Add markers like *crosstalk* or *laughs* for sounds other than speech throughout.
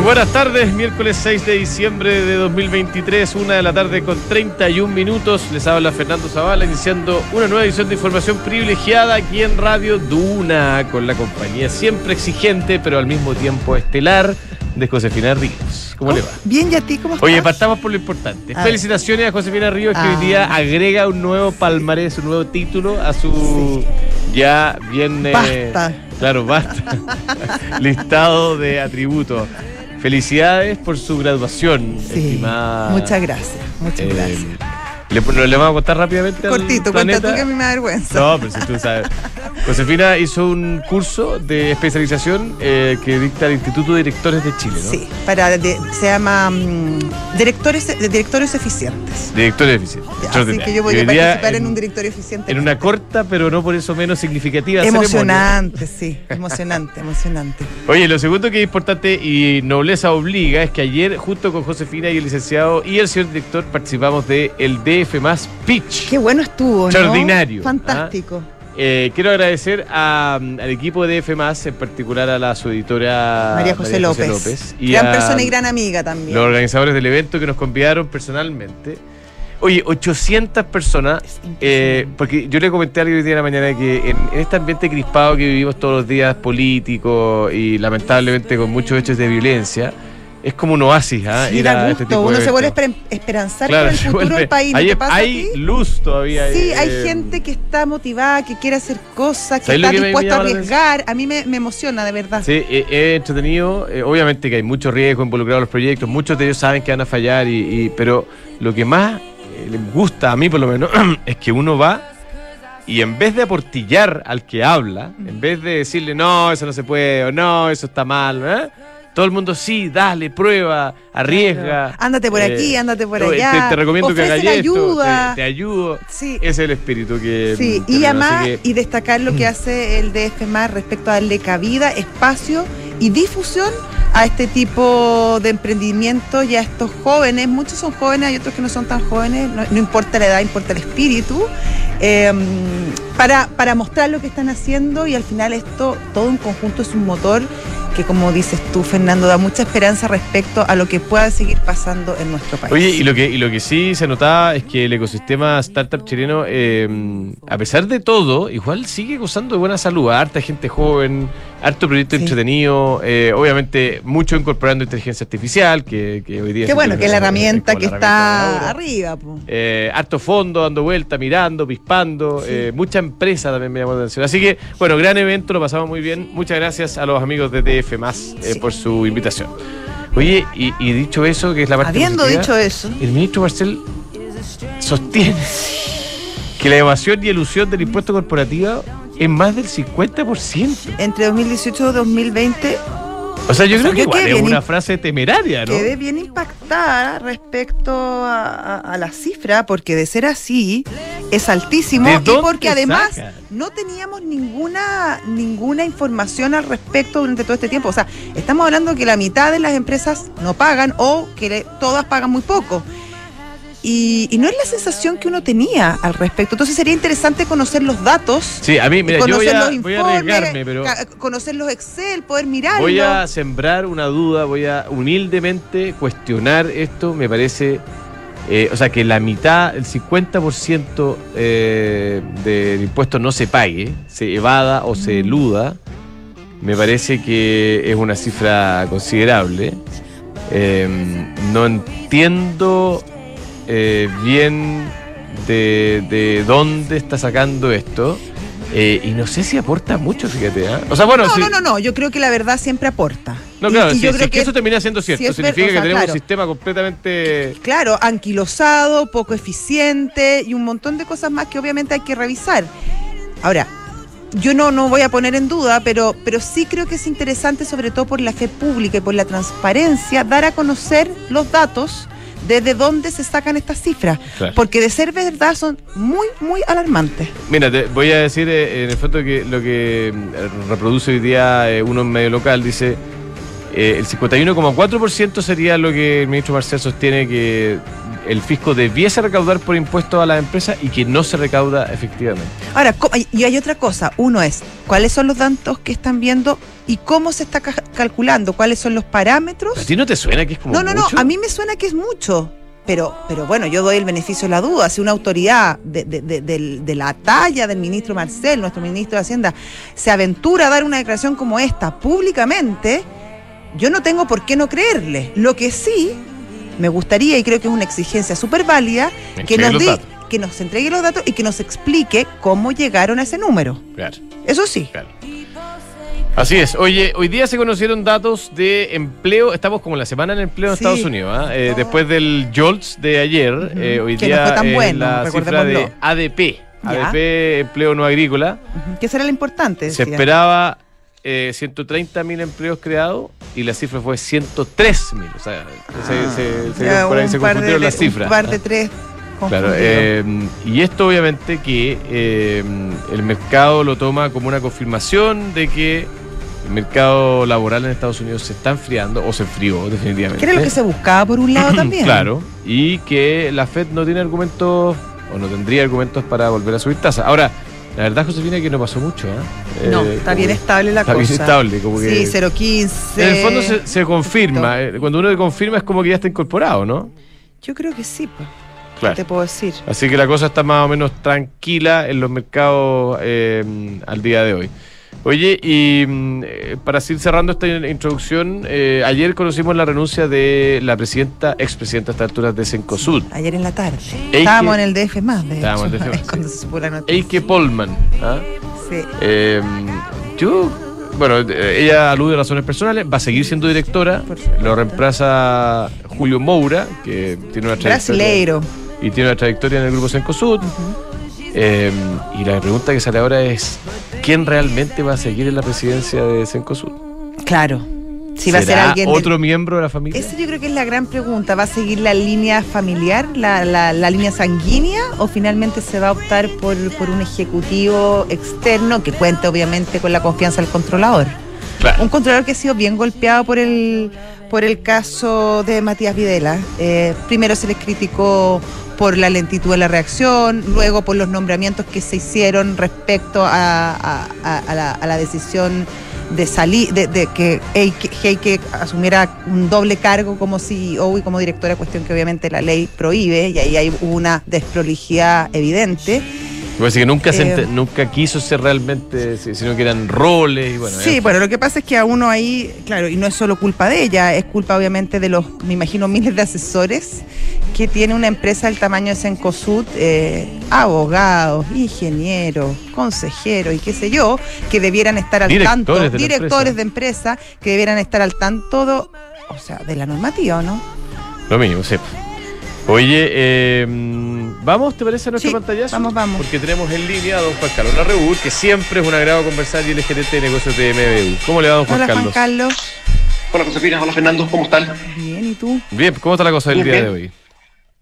Muy buenas tardes, miércoles 6 de diciembre de 2023, una de la tarde con 31 minutos. Les habla Fernando Zavala, iniciando una nueva edición de información privilegiada aquí en Radio Duna, con la compañía siempre exigente, pero al mismo tiempo estelar, de Josefina Ríos. ¿Cómo le va? Bien, ¿y a ti cómo estás? Oye, partamos por lo importante. A Felicitaciones a Josefina Ríos, que Ah. hoy día agrega un nuevo palmarés, un nuevo título a su ya bien. eh, Basta. claro, basta. *laughs* listado de atributos. Felicidades por su graduación, Sí, estimada. muchas gracias, muchas eh, gracias. ¿Le, le vamos a contar rápidamente? Cortito, cuenta tú que a mí me da vergüenza. No, pero si tú sabes. Josefina hizo un curso de especialización eh, que dicta el Instituto de Directores de Chile, ¿no? Sí, para de- se llama mm, directores de directorios eficientes. Directores eficientes. Así Extraordinario. que yo voy Y a hoy día participar en, un directorio eficiente. En una corta, pero no por eso menos significativa ceremonia. emocionante, sí, emocionante, emocionante. Oye, lo segundo que es importante y nobleza obliga es que ayer, junto con Josefina y el licenciado y el señor director, participamos de el DF más Pitch. Qué bueno estuvo, ¿no? Extraordinario, ¿ah? Fantástico. Eh, quiero agradecer a, mm, al equipo de DF más, en particular a la su editora María José López. y Gran a persona y gran amiga también. los organizadores del evento que nos convidaron personalmente. Oye, 800 personas, eh, porque yo le comenté a alguien hoy día en la mañana que en, en este ambiente crispado que vivimos todos los días, político y lamentablemente con muchos hechos de violencia, es como un oasis, ¿ah? Sí, Ir a da este gusto. tipo de Uno se vuelve esper- esperanzar Claro, por el *laughs* futuro vuelve- del país. ¿No hay te pasa a hay ti? luz todavía. Sí, hay eh, gente que está motivada, que quiere hacer cosas, que ¿Sabes lo está que dispuesta a arriesgar. A mí me, me emociona, de verdad. Sí, eh, es entretenido. eh, obviamente que hay mucho riesgo involucrado en los proyectos. Muchos de ellos saben que van a fallar, y, y- pero lo que más eh, les gusta a mí, por lo menos, *clears throat* es que uno va y en vez de aportillar al que habla, en vez de decirle no, eso no se puede, o no, eso está mal, ¿eh? Todo el mundo sí, dale, prueba, arriesga. Ándate por eh, aquí, ándate por no, allá. Te, te recomiendo que hagas la esto, ayuda. te, te ayudo. Sí. Ese es el espíritu que. Sí, que y además, que- y destacar lo que hace el DF más respecto a darle cabida, espacio y difusión a este tipo de emprendimiento y a estos jóvenes. Muchos son jóvenes, hay otros que no son tan jóvenes, no, no importa la edad, importa el espíritu, eh, para, para mostrar lo que están haciendo y al final esto, todo en conjunto es un motor que como dices tú, Fernando, da mucha esperanza respecto a lo que pueda seguir pasando en nuestro país. Oye, y lo que y lo que sí se notaba es que el ecosistema startup chileno, eh, a pesar de todo, igual sigue gozando de buena salud. Harta gente joven, harto proyecto Sí. entretenido, eh, obviamente mucho incorporando inteligencia artificial, que, que hoy día... Qué bueno, que es la herramienta que la está arriba. po. Eh, harto fondo, dando vuelta, mirando, pispando. Sí. mucha empresa también me llamó la atención. Así que, bueno, gran evento, lo pasamos muy bien. Muchas gracias a los amigos de DF más eh, Sí. por su invitación. Oye, y, y dicho eso, que es la parte Habiendo dicho eso, el ministro Marcel sostiene que la evasión y elusión del impuesto corporativo es más del 50%. entre 2018 y 2020 O sea, yo O sea, creo que yo igual quedé es una frase temeraria, ¿no? quedé bien impactada respecto a, a- a la cifra, porque de ser así es altísimo ¿De y porque además sacan? no teníamos ninguna, ninguna información al respecto durante todo este tiempo. O sea, estamos hablando que la mitad de las empresas no pagan o que le- todas pagan muy poco. Y, y no es la sensación que uno tenía al respecto. Entonces sería interesante conocer los datos. Sí, a mí, mira, yo voy conocer a, los voy a informes, arriesgarme, pero conocer los Excel, poder mirarlo. voy a sembrar una duda, voy a humildemente cuestionar esto. Me parece, eh, o sea, que la mitad, el 50% eh, del impuesto no se pague, se evada o se eluda. Me parece que es una cifra considerable. Eh, no entiendo eh, bien de, de dónde está sacando esto. eh, y no sé si aporta mucho, fíjate. ¿ah? O sea, bueno, no, si- no, no, no, yo creo que la verdad siempre aporta. no, claro, y yo si creo es que eso termina siendo cierto, si es ver- significa sea, que tenemos claro. un sistema completamente... Claro, anquilosado, poco eficiente y un montón de cosas más que obviamente hay que revisar. Ahora, yo no, no voy a poner en duda, pero, pero sí creo que es interesante, sobre todo por la fe pública y por la transparencia, dar a conocer los datos ¿Desde dónde se sacan estas cifras? Claro. Porque de ser verdad son muy, muy alarmantes. Mira, te voy a decir eh, en el fondo que lo que mm, reproduce hoy día eh, uno en medio local dice eh, el 51,4% sería lo que el ministro Marcel sostiene que el fisco debiese recaudar por impuestos a las empresas y que no se recauda efectivamente. Ahora, y hay otra cosa. Uno es, ¿cuáles son los datos que están viendo y cómo se está ca- calculando? ¿Cuáles son los parámetros? ¿A ti no te suena que es como No, no, mucho? no, a mí me suena que es mucho. Pero, pero bueno, yo doy el beneficio de la duda. Si una autoridad de, de- de- de la talla del ministro Marcel, nuestro ministro de Hacienda, se aventura a dar una declaración como esta públicamente, yo no tengo por qué no creerle. Lo que sí me gustaría, y creo que es una exigencia súper válida, que nos, datos. que nos entregue los datos y que nos explique cómo llegaron a ese número. Claro, Eso sí. claro. Así es. Oye, hoy día se conocieron datos de empleo. Estamos como la semana en empleo en Sí. Estados Unidos. ¿ah? Eh, después del JOLTS de ayer, eh, hoy Que día no fue tan bueno, la cifra de. ADP. Ya. ADP, empleo no agrícola. Ujú. ¿Qué será lo importante? Se esperaba eh, 130 mil empleos creados y la cifra fue 103 mil. O sea, se, se- se- Ya, por ahí se de- confundieron las un cifras. par de tres. Claro, eh, y esto obviamente que eh, el mercado lo toma como una confirmación de que el mercado laboral en Estados Unidos se está enfriando o se enfrió definitivamente. que era lo que se buscaba por un lado *clears throat* también. Claro, y que la Fed no tiene argumentos o no tendría argumentos para volver a subir tasas. Ahora, la verdad, Josefina, que no pasó mucho. ¿eh? No, Eh, está bien estable la está cosa. bien estable, como que... Sí, 0.15. En el fondo se, se confirma. eh, Cuando uno confirma es como que ya está incorporado, ¿no? Yo creo que sí, pues. Claro. Te puedo decir. Así que la cosa está más o menos tranquila en los mercados eh, al día de hoy. Oye, y mm, eh, para seguir cerrando esta in- introducción, eh, ayer conocimos la renuncia de la presidenta, expresidenta a estas alturas de Cencosud, Ayer en la tarde. Eike- Estábamos en el DF más, de Estábamos en el DF+, es *laughs* cuando se supo la noticia. Eike Polman. ¿ah? Sí. Eh, yo, bueno, eh, ella alude a razones personales, va a seguir siendo directora, lo reemplaza Julio Moura, que tiene una trayectoria, Brasileiro. y tiene una trayectoria en el grupo Cencosud. Eh, y la pregunta que sale ahora es, ¿quién realmente va a seguir en la presidencia de Cencosud? Claro. Si va a ser ¿Será alguien. del- otro miembro de la familia? Esa yo creo que es la gran pregunta. ¿Va a seguir la línea familiar, la, la- la línea sanguínea, o finalmente se va a optar por, por un ejecutivo externo que cuente obviamente con la confianza del controlador? Claro. Un controlador que ha sido bien golpeado por el, por el caso de Matías Videla. Eh, primero se les criticó por la lentitud de la reacción, luego por los nombramientos que se hicieron respecto a, la, decisión de salir, de, de que Heike asumiera un doble cargo como CEO y como directora, cuestión que obviamente la ley prohíbe, y ahí hay una desprolijidad evidente. Parece que nunca, Eh, nunca quiso ser realmente, si- sino que eran roles y bueno. Sí, en bueno, lo que pasa es que a uno ahí, claro, y no es solo culpa de ella, es culpa obviamente de los, me imagino, miles de asesores que tiene una empresa del tamaño de Cencosud, eh, abogados, ingenieros, consejeros y qué sé yo, que debieran estar al Directores tanto, de directores de empresa, que debieran estar al tanto, de- o sea, de la normativa, ¿o ¿no? Lo mismo, sí. Oye, eh, vamos, ¿te parece a nuestra Sí, pantalla? vamos, vamos. Porque tenemos en línea a don Juan Carlos Larrebur, que siempre es un agrado conversar y es gerente de negocios de MBU. ¿Cómo le va, don Juan Hola, Carlos? Juan Carlos. Hola Josefina, hola Fernando, ¿cómo están? Bien, ¿y tú? Bien, ¿cómo está la cosa del día bien. de hoy?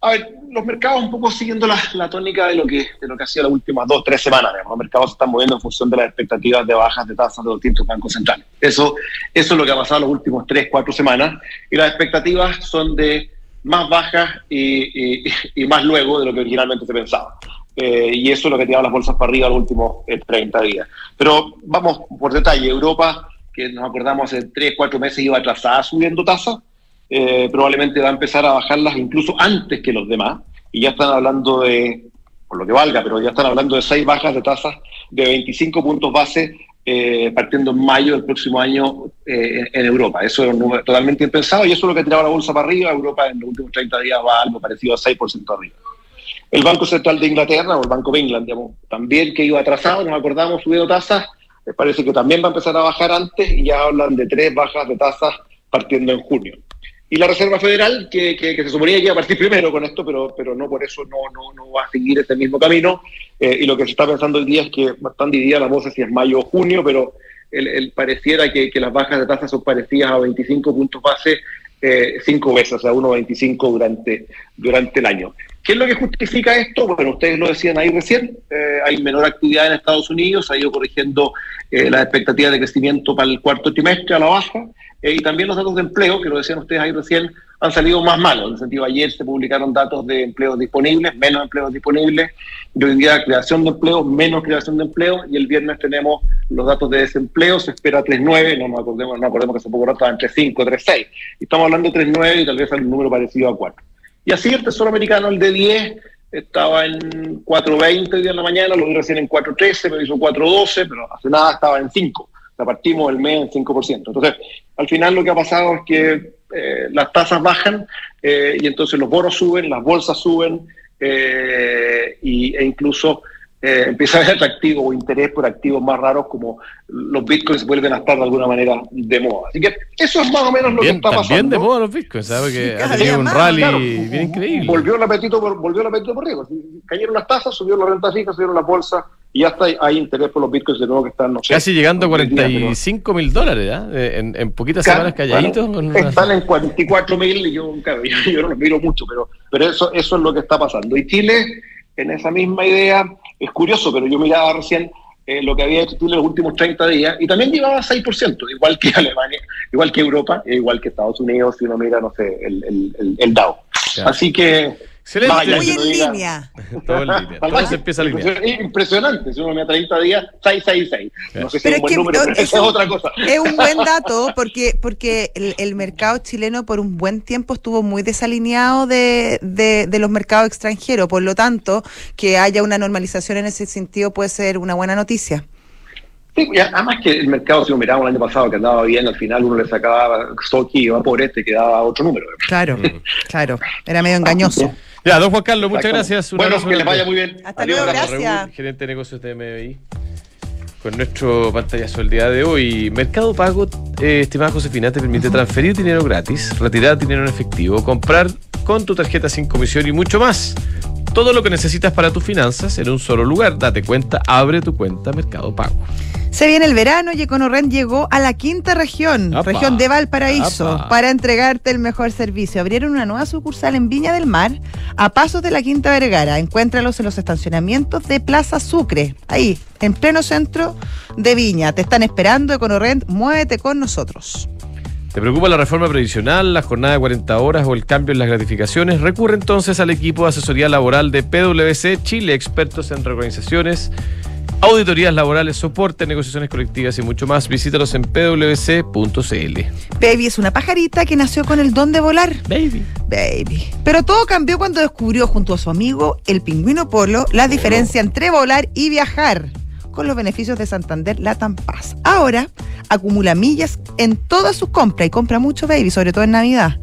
A ver, los mercados un poco siguiendo la, la tónica de lo que de lo que ha sido las últimas dos, tres semanas. digamos. Los mercados se están moviendo en función de las expectativas de bajas de tasas de los distintos bancos centrales. Eso, eso es lo que ha pasado las últimas tres, cuatro semanas. Y las expectativas son de más bajas y, más luego de lo que originalmente se pensaba. Eh, y eso es lo que tiraba las bolsas para arriba los últimos eh, 30 días. Pero vamos por detalle. Europa, que nos acordamos hace tres, cuatro meses, iba atrasada subiendo tasas eh, probablemente va a empezar a bajarlas incluso antes que los demás, y ya están hablando de, por lo que valga, pero ya están hablando de seis bajas de tasas de 25 puntos base eh, partiendo en mayo del próximo año eh, en, Europa. Eso es un totalmente impensado y eso es lo que ha tirado la bolsa para arriba. Europa en los últimos 30 días va algo parecido a 6% arriba. El Banco Central de Inglaterra, o el Banco de England, digamos, también que iba atrasado, nos acordamos, subiendo tasas, me parece que también va a empezar a bajar antes y ya hablan de tres bajas de tasas partiendo en junio. Y la Reserva Federal, que, que- que se suponía que iba a partir primero con esto, pero, pero no por eso no, no, no va a seguir este mismo camino. Eh, y lo que se está pensando hoy día es que están divididas las voces si es mayo o junio, pero el, pareciera que, que las bajas de tasas son parecidas a 25 puntos base eh, cinco veces, o sea, 1,25 durante, durante el año. ¿Qué es lo que justifica esto? Bueno, ustedes lo decían ahí recién, eh, hay menor actividad en Estados Unidos, ha ido corrigiendo eh, las expectativas de crecimiento para el cuarto trimestre a la baja, eh, y también los datos de empleo, que lo decían ustedes ahí recién, han salido más malos. En el sentido, ayer se publicaron datos de empleos disponibles, menos empleos disponibles, y hoy día creación de empleo, menos creación de empleo, y el viernes tenemos los datos de desempleo, se espera 3.9, no nos acordemos, no acordemos que hace poco rato estaban 3.5, 3.6, y estamos hablando de 3.9 y tal vez un número parecido a 4. Y así el Tesoro Americano, el de 10, estaba en 4.20 el día de la mañana, lo vi recién en 4.13, me hizo 4.12, pero hace nada estaba en 5. O sea, partimos el mes en 5%. Entonces, al final lo que ha pasado es que eh, las tasas bajan eh, y entonces los bonos suben, las bolsas suben eh, y, e incluso eh, empieza a haber atractivo o interés por activos más raros como los bitcoins vuelven a estar de alguna manera de moda. Así que eso es más o menos lo Bien, que está pasando. también de moda los bitcoins, ¿sabes? Que cada ha tenido un rally Claro, bien increíble. Volvió el apetito por, volvió el apetito por riesgo. Cayeron las tasas, subió la renta fija, subieron las bolsas y hasta hay, hay interés por los bitcoins de nuevo que están, no sé. Casi llegando a hoy día, pero 45 mil dólares, ¿ah? Eh, En, en poquitas ca- semanas calladitos. bueno, con una- Están en 44 mil y yo, claro, yo, *laughs* yo no los miro mucho, pero, pero eso, eso es lo que está pasando. Y Chile, en esa misma idea, es curioso, pero yo miraba recién eh, lo que había hecho Chile los últimos 30 días y también llevaba 6%, igual que *laughs* Alemania, igual que Europa, e igual que Estados Unidos, si uno mira, no sé, el, el, el, el. Claro. Así que... Excelente. vaya, Muy en línea. *laughs* Todo en línea. Todo se empieza a. Es impresionante, si uno mira 30 días, 666. No sé si Pero es un es buen que, número, pero es esa es un- otra cosa. Es un buen *laughs* dato porque, porque el, el mercado chileno por un buen tiempo estuvo muy desalineado de, de, de los mercados extranjeros. Por lo tanto, que haya una normalización en ese sentido puede ser una buena noticia. Sí, además que el mercado, si lo miramos el año pasado, que andaba bien, al final uno le sacaba Stocky y por este, quedaba otro número. Claro, Mm. claro. Era medio engañoso. Ya, don Juan Carlos, muchas gracias. Un Bueno, que les vaya muy bien. Hasta Adiós, luego, gracias. Raúl, gerente de negocios de MBI. Con nuestro pantallazo el día de hoy. Mercado Pago, eh, estimada Josefina, te permite transferir dinero gratis, retirar dinero en efectivo, comprar con tu tarjeta sin comisión y mucho más. Todo lo que necesitas para tus finanzas en un solo lugar. Date cuenta, abre tu cuenta Mercado Pago. Se viene el verano y EconoRent llegó a la quinta región, Apa. región de Valparaíso, Apa. para entregarte el mejor servicio. Abrieron una nueva sucursal en Viña del Mar, a pasos de la Quinta Vergara. Encuéntralos en los estacionamientos de Plaza Sucre, ahí, en pleno centro de Viña. Te están esperando, EconoRent, muévete con nosotros. ¿Te preocupa la reforma previsional, la jornada de 40 horas o el cambio en las gratificaciones? Recurre entonces al equipo de asesoría laboral de PwC Chile, expertos en reorganizaciones, auditorías laborales, soporte, negociaciones colectivas y mucho más. Visítalos en pwc.cl. Baby es una pajarita que nació con el don de volar. Baby. Baby. Pero todo cambió cuando descubrió junto a su amigo, el pingüino Polo, la diferencia entre volar y viajar con los beneficios de Santander Latam Paz. Ahora acumula millas en todas sus compras y compra mucho Baby, sobre todo en Navidad.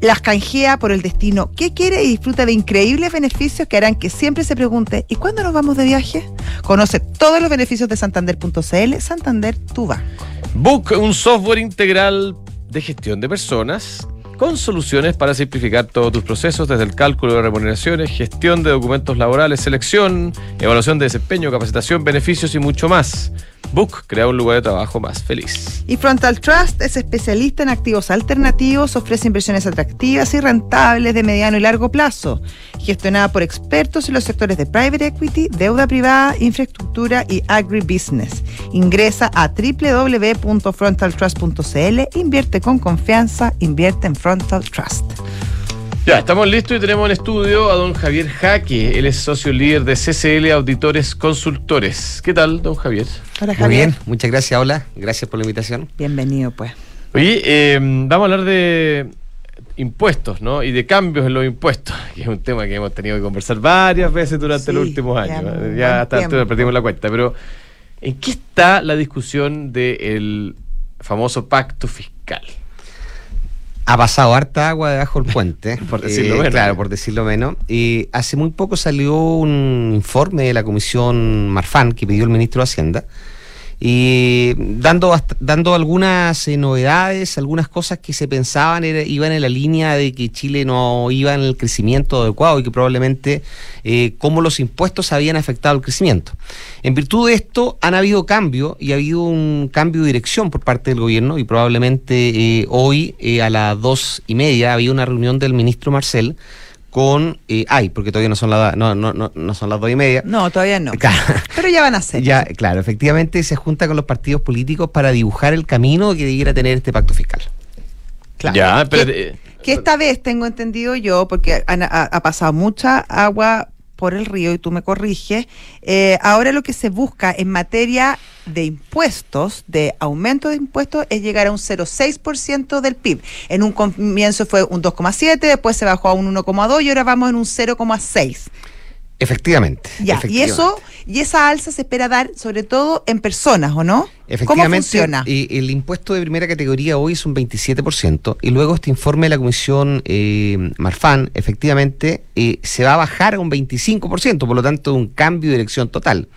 Las canjea por el destino que quiere y disfruta de increíbles beneficios que harán que siempre se pregunte ¿y cuándo nos vamos de viaje? Conoce todos los beneficios de Santander.cl, Santander tu banco. Book, un software integral de gestión de personas con soluciones para simplificar todos tus procesos, desde el cálculo de remuneraciones, gestión de documentos laborales, selección, evaluación de desempeño, capacitación, beneficios y mucho más. Book crea un lugar de trabajo más feliz. Y Frontal Trust es especialista en activos alternativos, ofrece inversiones atractivas y rentables de mediano y largo plazo, gestionada por expertos en los sectores de private equity, deuda privada, infraestructura y agribusiness. Ingresa a www.frontaltrust.cl, invierte con confianza, invierte en Frontal Trust. Ya, estamos listos y tenemos en estudio a don Javier Jaque. Él es socio líder de CCL Auditores Consultores. ¿Qué tal, don Javier? Hola Muy Javier. bien, muchas gracias, hola, gracias por la invitación. Bienvenido pues. Oye, eh, vamos a hablar de impuestos, ¿no? Y de cambios en los impuestos, *laughs* que es un tema que hemos tenido que conversar varias veces durante Sí, los últimos años. Ya hasta tiempo. perdimos la cuenta. Pero, ¿en qué está la discusión del famoso pacto fiscal? Ha pasado harta agua debajo del puente. *laughs* Por decirlo menos. Claro, por decirlo menos. Y hace muy poco salió un informe de la comisión Marfan que pidió el ministro de Hacienda eh, dando, dando algunas eh, novedades, algunas cosas que se pensaban iban en la línea de que Chile no iba en el crecimiento adecuado y que probablemente eh, cómo los impuestos habían afectado el crecimiento. En virtud de esto han habido cambios y ha habido un cambio de dirección por parte del gobierno y probablemente eh, hoy a las dos y media había una reunión del ministro Marcel con eh, ay porque todavía no son las no, no, no, no son las dos y media No, todavía no. Claro. Pero ya van a ser. Ya, claro, efectivamente se junta con los partidos políticos para dibujar el camino que debiera tener este pacto fiscal. Claro. Ya, Que- pero. eh, Que esta vez tengo entendido yo, porque han- ha, ha pasado mucha agua por el río y tú me corriges, eh, ahora lo que se busca en materia de impuestos, de aumento de impuestos, es llegar a un 0,6% del PIB. En un comienzo fue un 2,7, después se bajó a un 1,2 y ahora vamos en un 0,6. Efectivamente. Ya, y efectivamente. eso, y esa alza se espera dar sobre todo en personas, ¿o no? ¿Cómo Efectivamente, funciona? eh, el impuesto de primera categoría hoy es un 27% y luego este informe de la Comisión eh, Marfan, efectivamente, eh, se va a bajar a un 25%, por lo tanto, un cambio de dirección total.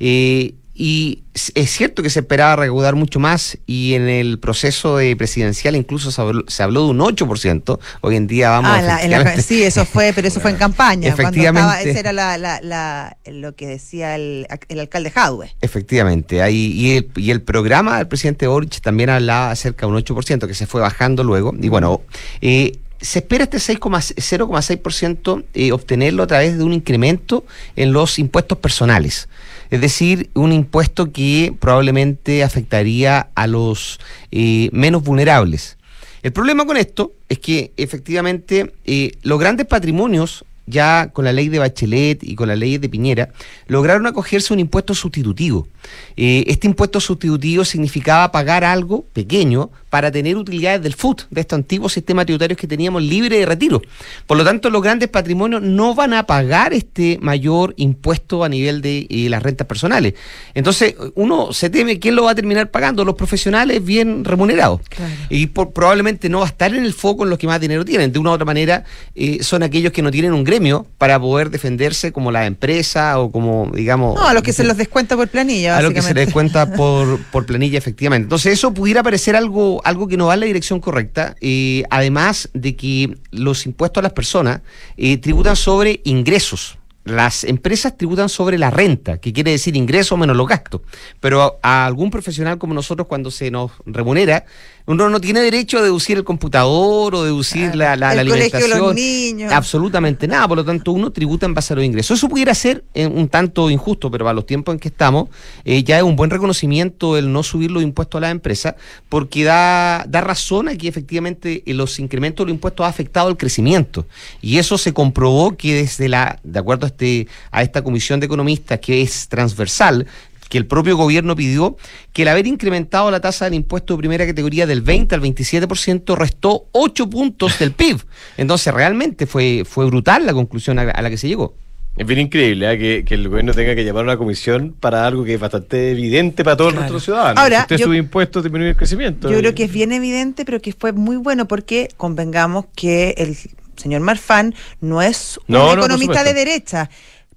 Eh, y es cierto que se esperaba recaudar mucho más y en el proceso de presidencial incluso se habló, se habló de un 8%. Hoy en día vamos Ah, la- en la- sí, eso fue, pero eso fue en *laughs* campaña. Cuando Efectivamente. estaba, ese era la, la- la- lo que decía el, el alcalde Jadwe. Efectivamente, hay, y, el, y el programa del presidente Boric también hablaba acerca de un 8% que se fue bajando luego. Y bueno, eh, se espera este 6,6 0,6% eh, obtenerlo a través de un incremento en los impuestos personales. Es decir, un impuesto que probablemente afectaría a los eh, menos vulnerables. El problema con esto es que efectivamente eh, los grandes patrimonios, ya con la ley de Bachelet y con la ley de Piñera, lograron acogerse a un impuesto sustitutivo. Eh, este impuesto sustitutivo significaba pagar algo pequeño para tener utilidades del FUT, de estos antiguos sistemas tributarios que teníamos libre de retiro. Por lo tanto, los grandes patrimonios no van a pagar este mayor impuesto a nivel de eh, las rentas personales. Entonces, uno se teme quién lo va a terminar pagando, los profesionales bien remunerados. Claro. Y por- probablemente no va a estar en el foco en los que más dinero tienen. De una u otra manera, eh, son aquellos que no tienen un gremio para poder defenderse como la empresa o como, digamos... No, a los que se *laughs* los descuenta por planilla, a lo que se les cuenta *laughs* por, por planilla, efectivamente. Entonces, eso pudiera parecer algo, algo que no va en la dirección correcta, eh, además de que los impuestos a las personas eh, tributan sobre ingresos. Las empresas tributan sobre la renta, que quiere decir ingresos menos los gastos. Pero a, algún profesional como nosotros, cuando se nos remunera, uno no tiene derecho a deducir el computador o deducir la, la, la El colegio de alimentación. los niños. Absolutamente nada, por lo tanto uno tributa en base a los ingresos. Eso pudiera ser eh, un tanto injusto, pero para los tiempos en que estamos, eh, ya es un buen reconocimiento el no subir los impuestos a las empresas, porque da, da razón a que efectivamente eh, los incrementos de los impuestos ha afectado el crecimiento. Y eso se comprobó que desde la, de acuerdo a, este, a esta comisión de economistas que es transversal, que el propio gobierno pidió que el haber incrementado la tasa del impuesto de primera categoría del 20 al 27% restó 8 puntos del PIB. Entonces realmente fue, fue brutal la conclusión a, a la que se llegó. Es bien increíble ¿eh? que, que el gobierno tenga que llamar a una comisión para algo que es bastante evidente para todos nuestros ciudadanos. Ahora, si usted yo- sube impuestos, disminuye el crecimiento. Yo creo que es bien evidente, pero que fue muy bueno porque convengamos que el señor Marfan no es un No, no, por economista de derecha.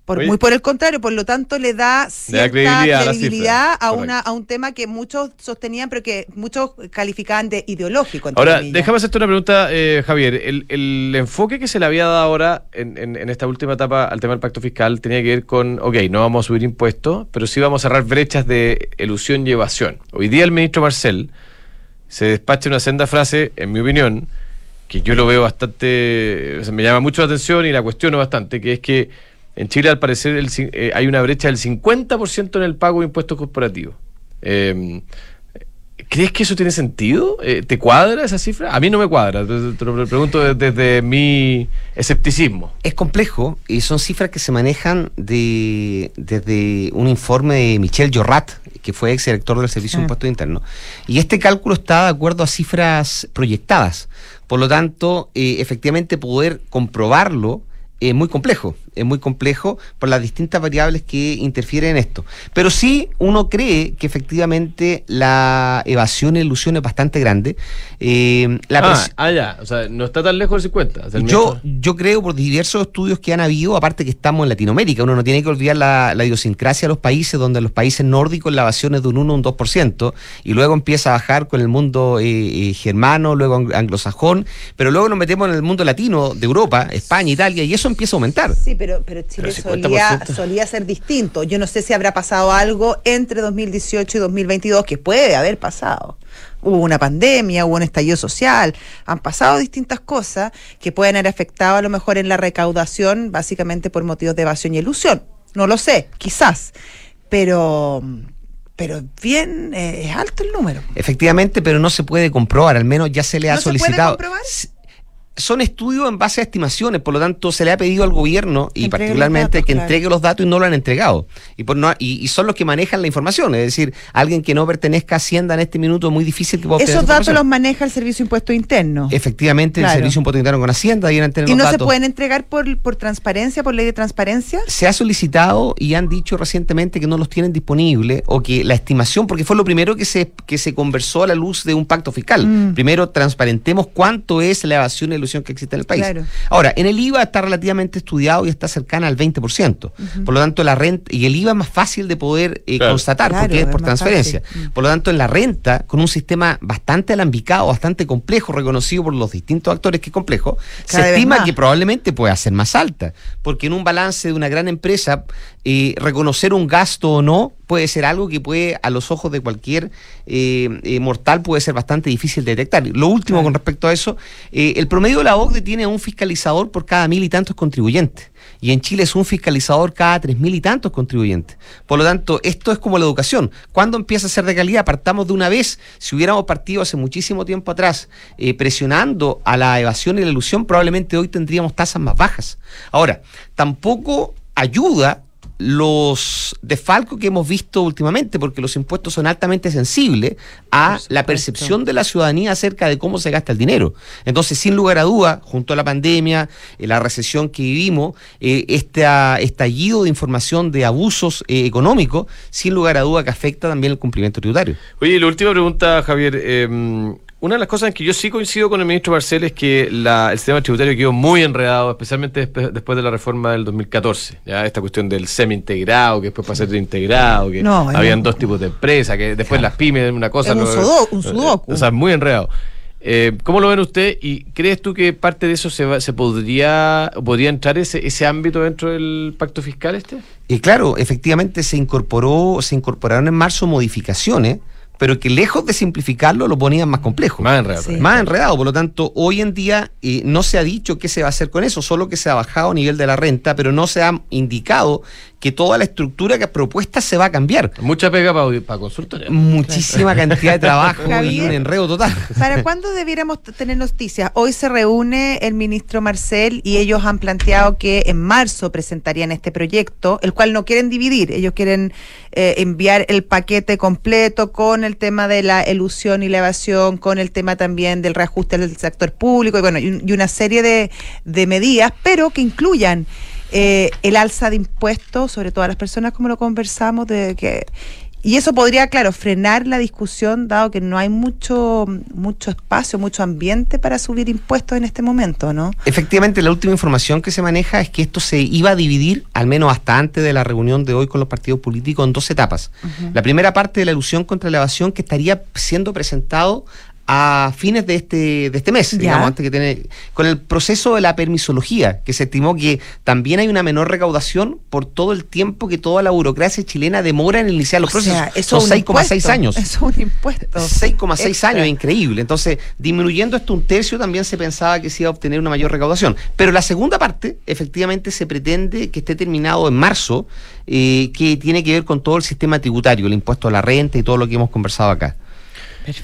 Por, Oye. muy por el contrario, por lo tanto le da cierta credibilidad a credibilidad una, a un tema que muchos sostenían, pero que muchos calificaban de ideológico. Ahora, comillas. déjame hacerte una pregunta, eh, Javier. El, el enfoque que se le había dado ahora en, en- en esta última etapa al tema del pacto fiscal tenía que ver con, ok, no vamos a subir impuestos, pero sí vamos a cerrar brechas de elusión y evasión. Hoy día el ministro Marcel se despacha una senda frase, en mi opinión, que yo lo veo bastante, o sea, me llama mucho la atención y la cuestiono bastante, que es que en Chile al parecer el eh, hay una brecha del 50% en el pago de impuestos corporativos. Eh, ¿Crees que eso tiene sentido? Eh, ¿Te cuadra esa cifra? A mí no me cuadra, te, te lo pregunto desde, desde mi escepticismo. Es complejo y son cifras que se manejan de, desde un informe de Michel Jorrat, que fue ex director del Servicio de. Impuestos Internos. Y este cálculo está de acuerdo a cifras proyectadas. Por lo tanto, eh, efectivamente poder comprobarlo es muy complejo, es muy complejo por las distintas variables que interfieren en esto. Pero sí uno cree que efectivamente la evasión e ilusión es bastante grande. Eh, la ah, ah, ya. O sea, no está tan lejos del 50. o sea, el yo, yo creo por diversos estudios que han habido, aparte que estamos en Latinoamérica, uno no tiene que olvidar la, la idiosincrasia de los países, donde en los países nórdicos la evasión es de un 1 o un 2%, y luego empieza a bajar con el mundo eh, eh, germano, luego ang- anglosajón, pero luego nos metemos en el mundo latino de Europa, España, Italia, y eso empieza a aumentar. Sí, pero, pero Chile Pero 50%. solía, solía ser distinto. Yo no sé si habrá pasado algo entre 2018 y 2022, que puede haber pasado. Hubo una pandemia, hubo un estallido social, han pasado distintas cosas que pueden haber afectado a lo mejor en la recaudación, básicamente por motivos de evasión y ilusión. No lo sé, quizás. Pero, pero bien, eh, es alto el número. Efectivamente, pero no se puede comprobar, al menos ya se le ha ¿No se puede solicitado. comprobar? Son estudios en base a estimaciones, por lo tanto se le ha pedido al gobierno y Entregue particularmente datos, que claro. entregue los datos y no lo han entregado. Y, por no, y, y son los que manejan la información, es decir, alguien que no pertenezca a Hacienda en este minuto es muy difícil que pueda obtener Esos datos los maneja el Servicio de Impuesto Interno. Efectivamente, el. Servicio Impuesto Interno con Hacienda deben tener ¿Y los no se datos. pueden entregar por, por transparencia, por ley de transparencia? se ha solicitado y han dicho recientemente que no los tienen disponibles o que la estimación, porque fue lo primero que se, que se conversó a la luz de un pacto fiscal. Mm. Primero transparentemos cuánto es la evasión e ilusión que existe en el país. Claro. Ahora, en el IVA está relativamente estudiado y está cercana al 20%. Por lo tanto, la renta, y el IVA es más fácil de poder eh, Claro. constatar Claro, porque es por transferencia. fácil. Mm. Por lo tanto, en la renta, con un sistema bastante alambicado, bastante complejo, reconocido por los distintos actores que es complejo, se Cada estima más. que probablemente pueda ser más alta, porque en un balance de una gran empresa, eh, reconocer un gasto o no puede ser algo que puede, a los ojos de cualquier eh, eh, mortal, puede ser bastante difícil de detectar. Lo último Claro. con respecto a eso, eh, el promedio de la OCDE tiene un fiscalizador por cada mil y tantos contribuyentes. Y en Chile es un fiscalizador cada tres mil y tantos contribuyentes. Por lo tanto, esto es como la educación. ¿Cuándo empieza a ser de calidad? Partamos de una vez. Si hubiéramos partido hace muchísimo tiempo atrás presionando a la evasión y la ilusión, probablemente hoy tendríamos tasas más bajas. Ahora, tampoco ayuda los desfalcos que hemos visto últimamente, porque los impuestos son altamente sensibles a la percepción de la ciudadanía acerca de cómo se gasta el dinero. Entonces, sin lugar a duda, junto a la pandemia, eh, la recesión que vivimos, eh, este estallido de información de abusos eh, económicos, sin lugar a duda que afecta también el cumplimiento tributario. Oye, y la última pregunta, Javier. Una de las cosas en que yo sí coincido con el ministro Marcel es que la- el sistema tributario quedó muy enredado, especialmente despe- después de la reforma del 2014. ¿ya? Esta cuestión del semi-integrado, que después pasó a ser integrado, que No, habían no. dos tipos de empresas, que después las pymes, una cosa. Es un no- sudo- un sudoku. O sea, muy enredado. Eh, ¿Cómo lo ven usted? ¿Y crees tú que parte de eso se, va- se podría, podría entrar ese, ese ámbito dentro del pacto fiscal este? Y claro, efectivamente se incorporó, se incorporaron en marzo modificaciones, pero que lejos de simplificarlo lo ponían más complejo. Más enredado. Sí. Más enredado, por lo tanto, hoy en día eh, no se ha dicho qué se va a hacer con eso, solo que se ha bajado a nivel de la renta, pero no se ha indicado que toda la estructura que es propuesta se va a cambiar. Mucha pega para, para consultores. Muchísima cantidad de trabajo *laughs* y un enredo total. ¿Para cuándo debiéramos tener noticias? Hoy se reúne el ministro Marcel y ellos han planteado que en marzo presentarían este proyecto, el cual no quieren dividir. Ellos quieren eh, enviar el paquete completo con el tema de la elusión y la evasión, con el tema también del reajuste del sector público y bueno, y, un- y una serie de, de medidas, pero que incluyan eh, el alza de impuestos, sobre todo a las personas, como lo conversamos, de que y eso podría, claro, frenar la discusión, dado que no hay mucho, mucho espacio, mucho ambiente para subir impuestos en este momento, ¿no? Efectivamente, la última información que se maneja es que esto se iba a dividir, al menos hasta antes de la reunión de hoy con los partidos políticos, en dos etapas. La primera parte de la ilusión contra la evasión que estaría siendo presentado a fines de este, de este mes, Ya. digamos, antes que tiene, con el proceso de la permisología, que se estimó que también hay una menor recaudación por todo el tiempo que toda la burocracia chilena demora en iniciar los O procesos. sea, eso Son es un 6,6 impuesto, años. Eso es un impuesto. 6,6 extra. años, increíble. Entonces, disminuyendo esto un tercio, también se pensaba que se iba a obtener una mayor recaudación. Pero la segunda parte, efectivamente, se pretende que esté terminado en marzo, eh, que tiene que ver con todo el sistema tributario, el impuesto a la renta y todo lo que hemos conversado acá.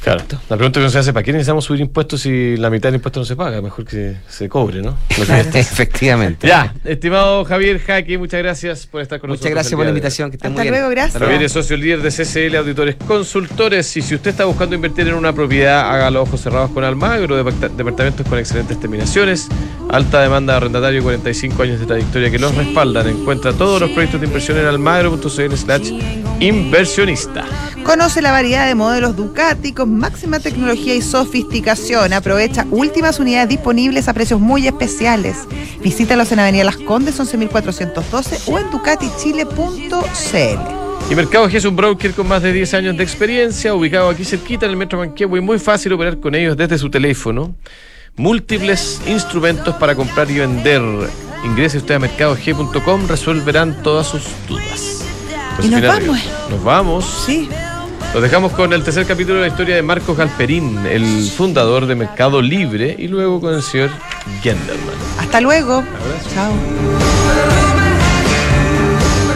Claro. La pregunta que no se hace, ¿para qué necesitamos subir impuestos si la mitad del impuesto no se paga? Mejor que se cobre, ¿no? *laughs* efectivamente. Ya, estimado Javier Jaque, muchas gracias por estar con Muchas nosotros. gracias el por la invitación, que estén Hasta muy luego, bien. gracias. Javier es socio líder de CCL Auditores Consultores y si usted está buscando invertir en una propiedad, haga los ojos cerrados con Almagro, departa- departamentos con excelentes terminaciones, Alta demanda de arrendatario, 45 años de trayectoria que los respaldan. Encuentra todos los proyectos de inversión en almagro.cl slash inversionista. Conoce la variedad de modelos Ducati con máxima tecnología y sofisticación. Aprovecha últimas unidades disponibles a precios muy especiales. Visítalos en Avenida Las Condes 11412 o en ducatichile.cl. Y Mercado G es un broker con más de 10 años de experiencia, ubicado aquí cerquita en el Metro Manquehue y muy fácil operar con ellos desde su teléfono. Múltiples instrumentos para comprar y vender. Ingrese usted a mercadog.com, resolverán todas sus dudas. Y nos vamos. Nos vamos. Sí. Los dejamos con el tercer capítulo de la historia de Marcos Galperín, el fundador de Mercado Libre, y luego con el señor Gendelman. Hasta luego. Chao.